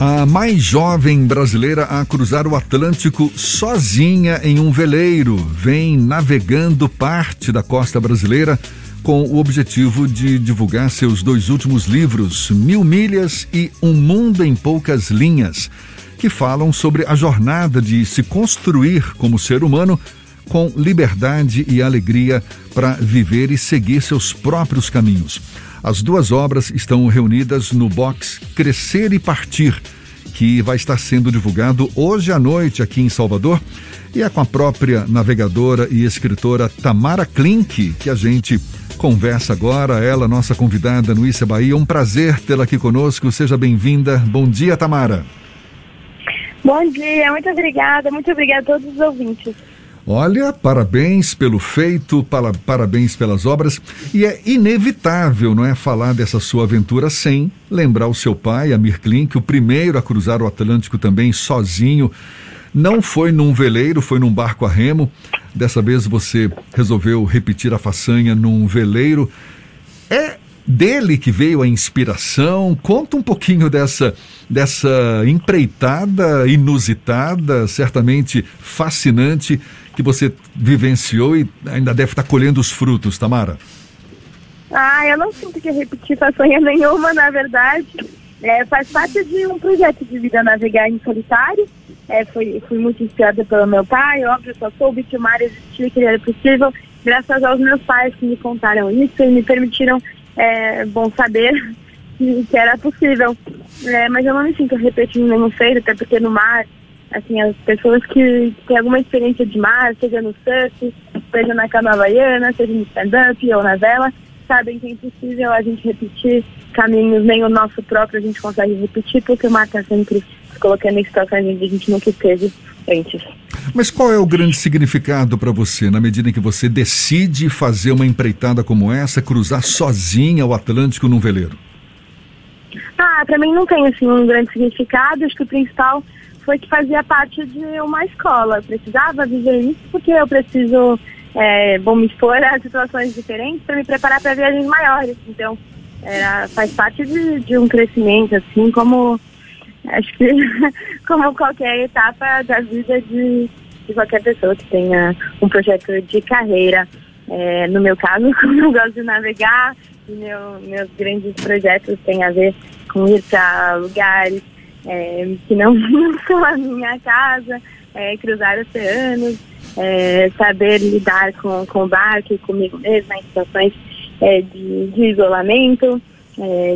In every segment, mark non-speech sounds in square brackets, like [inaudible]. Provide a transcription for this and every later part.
A mais jovem brasileira a cruzar o Atlântico sozinha em um veleiro vem navegando parte da costa brasileira com o objetivo de divulgar seus dois últimos livros, Mil Milhas e Um Mundo em Poucas Linhas, que falam sobre a jornada de se construir como ser humano com liberdade e alegria para viver e seguir seus próprios caminhos. As duas obras estão reunidas no box Crescer e Partir, que vai estar sendo divulgado hoje à noite aqui em Salvador. E é com a própria navegadora e escritora Tamara Klink que a gente conversa agora. Ela, nossa convidada no Issa Bahia. Um prazer tê-la aqui conosco. Seja bem-vinda. Bom dia, Tamara. Bom dia, muito obrigada. Muito obrigada a todos os ouvintes. Olha, parabéns pelo feito, para, parabéns pelas obras. E é inevitável, não é, falar dessa sua aventura sem lembrar o seu pai, Amir Klink, o primeiro a cruzar o Atlântico também sozinho. Não foi num veleiro, foi num barco a remo. Dessa vez você resolveu repetir a façanha num veleiro. É dele que veio a inspiração. Conta um pouquinho dessa, dessa empreitada inusitada, certamente fascinante, que você vivenciou e ainda deve estar colhendo os frutos, Tamara. Ah, eu não sinto que repetir façanha [laughs] nenhuma, na verdade. É, faz parte de um projeto de vida navegar em solitário. É, fui, fui muito inspirada pelo meu pai, óbvio, só soube que o mar existia, que ele era possível, graças aos meus pais que me contaram isso e me permitiram é bom saber [laughs] que, era possível. É, mas eu não me sinto repetindo nenhum feito, até porque no mar, assim, as pessoas que têm alguma experiência de mar, seja no surf, seja na cama havaiana, seja no stand-up ou na vela, sabem que é impossível a gente repetir caminhos, nem o nosso próprio a gente consegue repetir, porque o mar está sempre se colocando em situações onde a gente nunca esteve antes. Mas qual é o grande significado para você, na medida em que você decide fazer uma empreitada como essa, cruzar sozinha o Atlântico num veleiro? Ah, para mim não tem assim um grande significado. Acho que o principal foi que fazia parte de uma escola. Eu precisava viver isso porque eu preciso, é, bom, me expor a situações diferentes para me preparar para viagens maiores. Então, era, faz parte de, de um crescimento, assim como acho que [laughs] como qualquer etapa da vida de, de qualquer pessoa que tenha um projeto de carreira. É, no meu caso, [laughs] como eu gosto de navegar, meu, meus grandes projetos têm a ver com ir para lugares é, que [laughs] não, são a minha casa, é, cruzar oceanos, é, saber lidar com, com o barco e comigo mesma em situações de, de isolamento,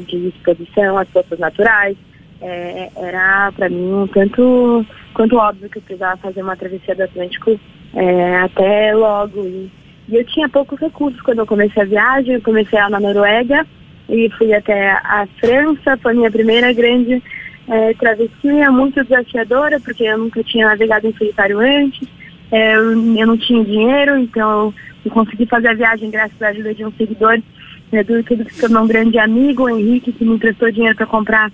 de exposição às forças naturais, é, era para mim um tanto quanto óbvio que eu precisava fazer uma travessia do Atlântico é, até logo. E, e, eu tinha poucos recursos quando eu comecei a viagem, eu comecei lá na Noruega e fui até a França, foi minha primeira grande é, travessia, muito desafiadora, porque eu nunca tinha navegado em solitário antes, é, eu, não tinha dinheiro, então eu consegui fazer a viagem graças à ajuda de um seguidor né, do que se tornou um grande amigo, o Henrique, que me emprestou dinheiro para comprar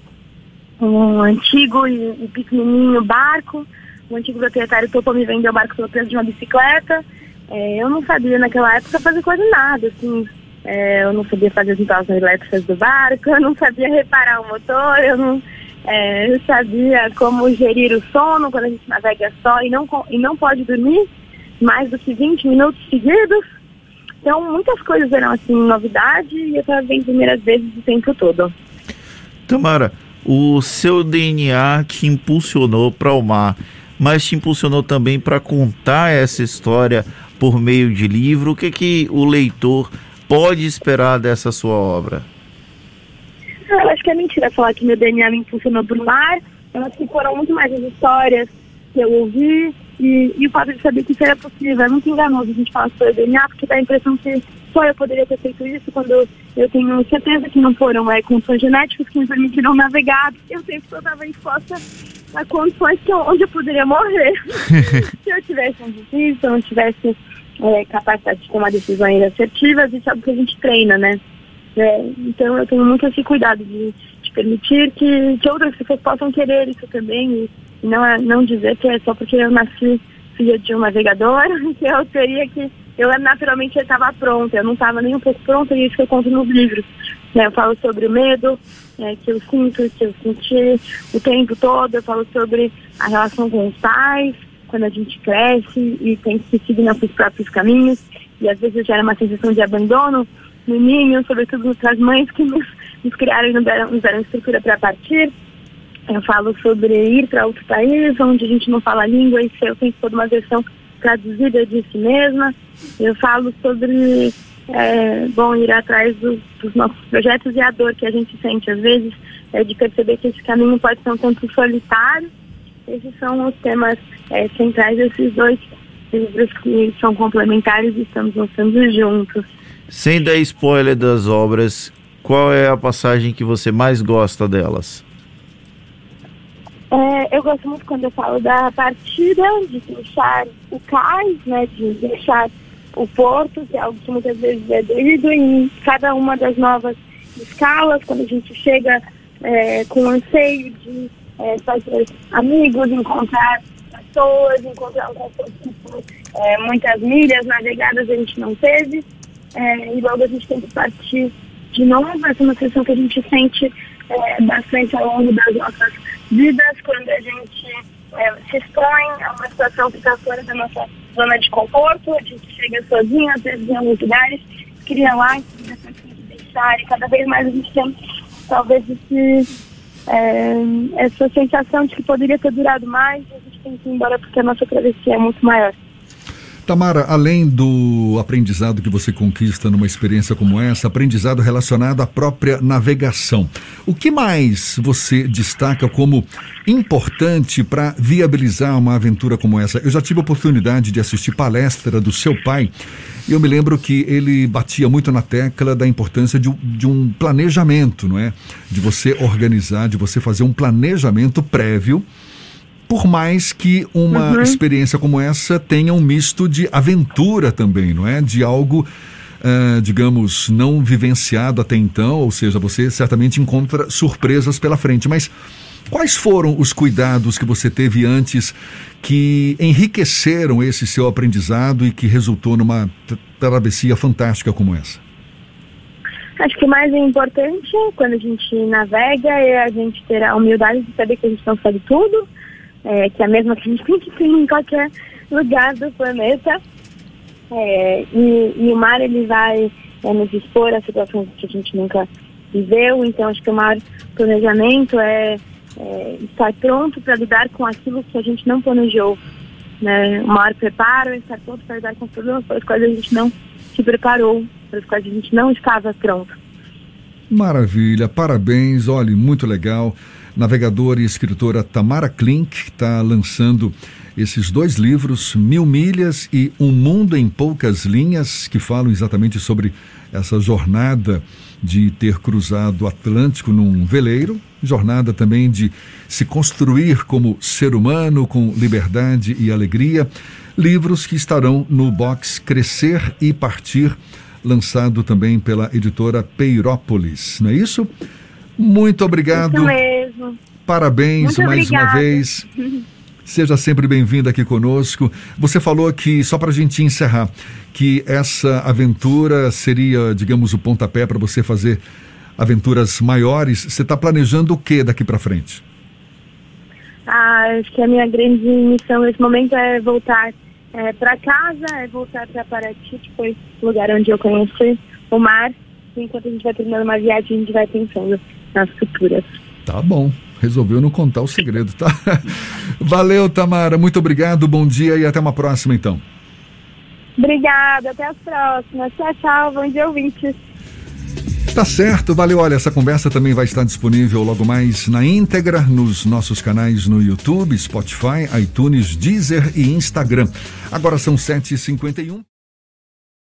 um antigo e, pequenininho barco. O antigo proprietário topou me vender o barco pelo preço de uma bicicleta. É, eu não sabia naquela época fazer quase nada, assim. É, eu não sabia fazer as instalações elétricas do barco, eu não sabia reparar o motor, eu não é, eu sabia como gerir o sono quando a gente navega só e não, e não pode dormir mais do que 20 minutos seguidos. Então, muitas coisas eram assim, novidade e eu estava vendo primeiras vezes o tempo todo. Tamara, o seu DNA te impulsionou para o mar, mas te impulsionou também para contar essa história por meio de livro. O que que o leitor pode esperar dessa sua obra? Eu acho que é mentira falar que meu DNA me impulsionou para o mar. Eu acho que foram muito mais as histórias que eu ouvi e, e o fato de saber que isso era possível. É muito enganoso a gente falar sobre o DNA, porque dá a impressão que só eu poderia ter feito isso quando eu tenho certeza que não foram é, condições genéticas que me permitiram navegar. Eu sempre estava exposta a condições que eu, onde eu poderia morrer. [laughs] se eu tivesse um desvio, se eu não tivesse é, capacidade de tomar decisões assertivas, isso é algo que a gente treina, né? É, então eu tenho muito esse cuidado de, de permitir que, que outras pessoas possam querer isso também e, e não, não dizer que é só porque eu nasci filha de um navegador [laughs] que eu teria que eu naturalmente estava pronta, eu não estava nem um pouco pronta, e isso que eu conto nos livros. Né? Eu falo sobre o medo é, que eu sinto, que eu senti o tempo todo, eu falo sobre a relação com os pais, quando a gente cresce e tem que seguir nossos próprios caminhos, e às vezes gera uma sensação de abandono no ninho, sobretudo para as mães que nos, nos criaram e nos deram, nos deram estrutura para partir. Eu falo sobre ir para outro país, onde a gente não fala a língua e ser o tempo todo uma versão traduzida de si mesma. Eu falo sobre, é, bom, ir atrás do, dos nossos projetos e a dor que a gente sente, às vezes, é, de perceber que esse caminho pode ser um tanto solitário. Esses são os temas é, centrais desses dois livros que são complementares e estamos lançando juntos. Sem dar spoiler das obras, qual é a passagem que você mais gosta delas? É, eu gosto muito quando eu falo da partida, de deixar o cais, né, de deixar o porto, que é algo que muitas vezes é doído, em cada uma das novas escalas, quando a gente chega é, com anseio de é, fazer amigos, encontrar pessoas, encontrar um conforto é, muitas milhas navegadas a gente não teve, é, e logo a gente tem que partir de novo, essa é uma sensação que a gente sente é, bastante ao longo das nossas vidas, quando a gente é, se expõe a uma situação que está fora da nossa zona de conforto, a gente chega sozinho, às vezes em alguns lugares, cria lá tem que deixar, e cada vez mais a gente tem talvez esse, é, essa sensação de que poderia ter durado mais, e a gente tem que ir embora porque a nossa travessia é muito maior. Tamara, além do aprendizado que você conquista numa experiência como essa, aprendizado relacionado à própria navegação, o que mais você destaca como importante para viabilizar uma aventura como essa? Eu já tive a oportunidade de assistir palestra do seu pai e eu me lembro que ele batia muito na tecla da importância de, de um planejamento, não é? De você organizar, de você fazer um planejamento prévio por mais que uma uhum. experiência como essa tenha um misto de aventura também, não é? De algo, uh, digamos, não vivenciado até então, ou seja, você certamente encontra surpresas pela frente. Mas quais foram os cuidados que você teve antes que enriqueceram esse seu aprendizado e que resultou numa travessia fantástica como essa? Acho que o mais importante quando a gente navega é a gente ter a humildade de saber que a gente não sabe tudo, é, que é a mesma [laughs] que a gente tem em qualquer lugar do planeta. É, e, e, o mar ele vai é, nos expor a situações que a gente nunca viveu, então acho que o maior planejamento é, é estar pronto para lidar com aquilo que a gente não planejou. Né? O maior preparo é estar pronto para lidar com os problemas para os quais a gente não se preparou, para os quais a gente não estava pronto. Maravilha, parabéns, olhe, muito legal navegadora e escritora Tamara Klink está lançando esses dois livros, Mil Milhas e Um Mundo em Poucas Linhas, que falam exatamente sobre essa jornada de ter cruzado o Atlântico num veleiro, jornada também de se construir como ser humano com liberdade e alegria. Livros que estarão no box Crescer e Partir, lançado também pela editora Peirópolis, não é isso? Muito obrigado. Isso mesmo. Parabéns Muito mais obrigada. uma vez. [laughs] Seja sempre bem-vindo aqui conosco. Você falou que, só para a gente encerrar, que essa aventura seria, digamos, o pontapé para você fazer aventuras maiores. Você está planejando o que daqui para frente? Ah, acho que a minha grande missão nesse momento é voltar é, para casa, é voltar para Paraty, que foi o lugar onde eu conheci o mar. Enquanto a gente vai terminando uma viagem, a gente vai pensando nas futuras. Tá bom. Resolveu não contar o segredo, tá? [laughs] Valeu, Tamara. Muito obrigado. Bom dia e até uma próxima, então. Obrigada. Até as próximas. Tchau, tchau. Bom dia, ouvintes. Tá certo, valeu. Olha, essa conversa também vai estar disponível logo mais na íntegra nos nossos canais no YouTube, Spotify, iTunes, Deezer e Instagram. Agora são 7h51.